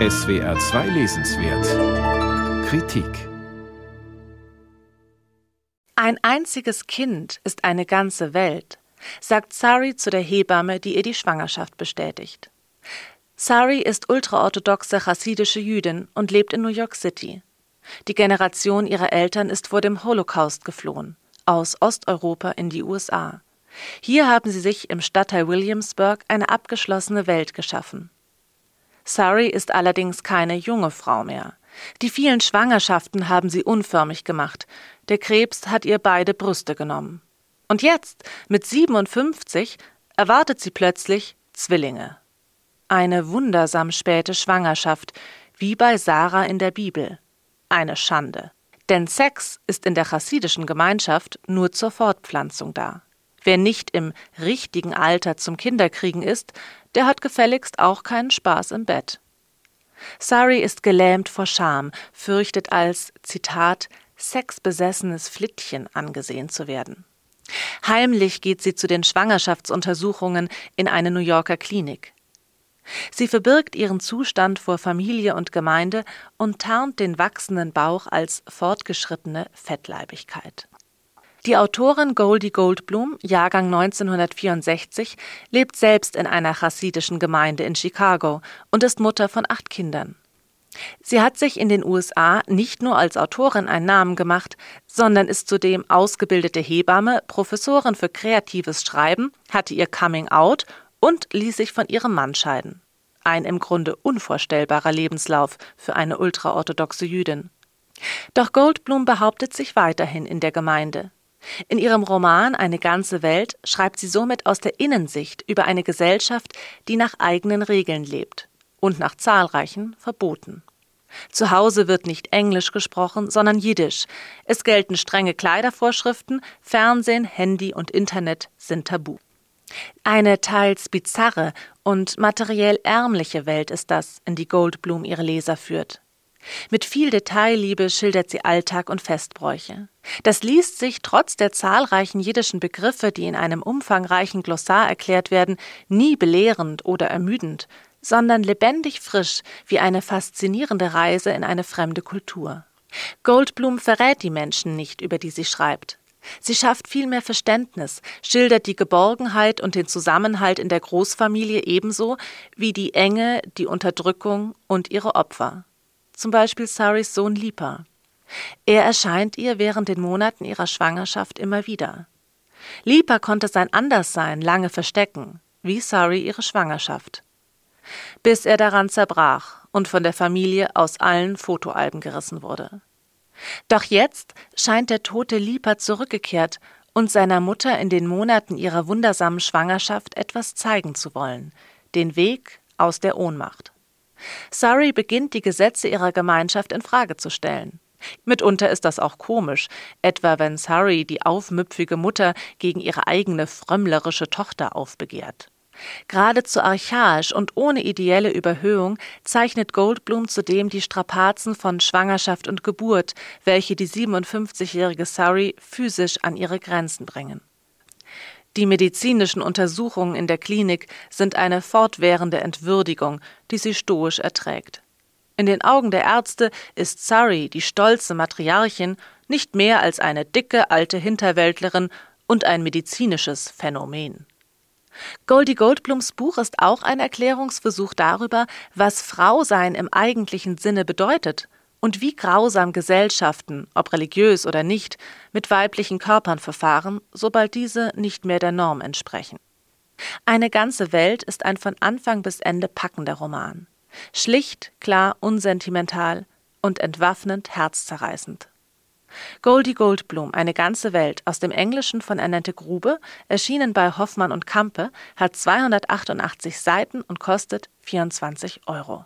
SWR 2 Lesenswert Kritik Ein einziges Kind ist eine ganze Welt, sagt Sari zu der Hebamme, die ihr die Schwangerschaft bestätigt. Sari ist ultraorthodoxe chassidische Jüdin und lebt in New York City. Die Generation ihrer Eltern ist vor dem Holocaust geflohen, aus Osteuropa in die USA. Hier haben sie sich im Stadtteil Williamsburg eine abgeschlossene Welt geschaffen. Sari ist allerdings keine junge Frau mehr. Die vielen Schwangerschaften haben sie unförmig gemacht. Der Krebs hat ihr beide Brüste genommen. Und jetzt, mit 57, erwartet sie plötzlich Zwillinge. Eine wundersam späte Schwangerschaft, wie bei Sarah in der Bibel. Eine Schande. Denn Sex ist in der chassidischen Gemeinschaft nur zur Fortpflanzung da. Wer nicht im richtigen Alter zum Kinderkriegen ist, der hat gefälligst auch keinen Spaß im Bett. Sari ist gelähmt vor Scham, fürchtet als, Zitat, sexbesessenes Flittchen angesehen zu werden. Heimlich geht sie zu den Schwangerschaftsuntersuchungen in eine New Yorker Klinik. Sie verbirgt ihren Zustand vor Familie und Gemeinde und tarnt den wachsenden Bauch als fortgeschrittene Fettleibigkeit. Die Autorin Goldie Goldblum, Jahrgang 1964, lebt selbst in einer chassidischen Gemeinde in Chicago und ist Mutter von acht Kindern. Sie hat sich in den USA nicht nur als Autorin einen Namen gemacht, sondern ist zudem ausgebildete Hebamme, Professorin für kreatives Schreiben, hatte ihr Coming Out und ließ sich von ihrem Mann scheiden. Ein im Grunde unvorstellbarer Lebenslauf für eine ultraorthodoxe Jüdin. Doch Goldblum behauptet sich weiterhin in der Gemeinde. In ihrem Roman Eine ganze Welt schreibt sie somit aus der Innensicht über eine Gesellschaft, die nach eigenen Regeln lebt und nach zahlreichen Verboten. Zu Hause wird nicht Englisch gesprochen, sondern Jiddisch. Es gelten strenge Kleidervorschriften, Fernsehen, Handy und Internet sind tabu. Eine teils bizarre und materiell ärmliche Welt ist das, in die Goldblum ihre Leser führt. Mit viel Detailliebe schildert sie Alltag und Festbräuche. Das liest sich trotz der zahlreichen jiddischen Begriffe, die in einem umfangreichen Glossar erklärt werden, nie belehrend oder ermüdend, sondern lebendig frisch wie eine faszinierende Reise in eine fremde Kultur. Goldblum verrät die Menschen nicht, über die sie schreibt. Sie schafft viel mehr Verständnis, schildert die Geborgenheit und den Zusammenhalt in der Großfamilie ebenso wie die Enge, die Unterdrückung und ihre Opfer zum Beispiel Saris Sohn Lipa. Er erscheint ihr während den Monaten ihrer Schwangerschaft immer wieder. Lipa konnte sein Anderssein lange verstecken, wie Sari ihre Schwangerschaft. Bis er daran zerbrach und von der Familie aus allen Fotoalben gerissen wurde. Doch jetzt scheint der tote Lipa zurückgekehrt und seiner Mutter in den Monaten ihrer wundersamen Schwangerschaft etwas zeigen zu wollen, den Weg aus der Ohnmacht. Surrey beginnt die Gesetze ihrer Gemeinschaft in Frage zu stellen. Mitunter ist das auch komisch, etwa wenn Surrey die aufmüpfige Mutter gegen ihre eigene frömmlerische Tochter aufbegehrt. Geradezu archaisch und ohne ideelle Überhöhung zeichnet Goldblum zudem die Strapazen von Schwangerschaft und Geburt, welche die 57-jährige Surrey physisch an ihre Grenzen bringen. Die medizinischen Untersuchungen in der Klinik sind eine fortwährende Entwürdigung, die sie stoisch erträgt. In den Augen der Ärzte ist Sari, die stolze Matriarchin, nicht mehr als eine dicke alte Hinterwäldlerin und ein medizinisches Phänomen. Goldie Goldblums Buch ist auch ein Erklärungsversuch darüber, was Frausein im eigentlichen Sinne bedeutet und wie grausam Gesellschaften, ob religiös oder nicht, mit weiblichen Körpern verfahren, sobald diese nicht mehr der Norm entsprechen. Eine ganze Welt ist ein von Anfang bis Ende packender Roman. Schlicht, klar, unsentimental und entwaffnend herzzerreißend. Goldie Goldblum, eine ganze Welt aus dem Englischen von Annette Grube, erschienen bei Hoffmann und Kampe, hat 288 Seiten und kostet 24 Euro.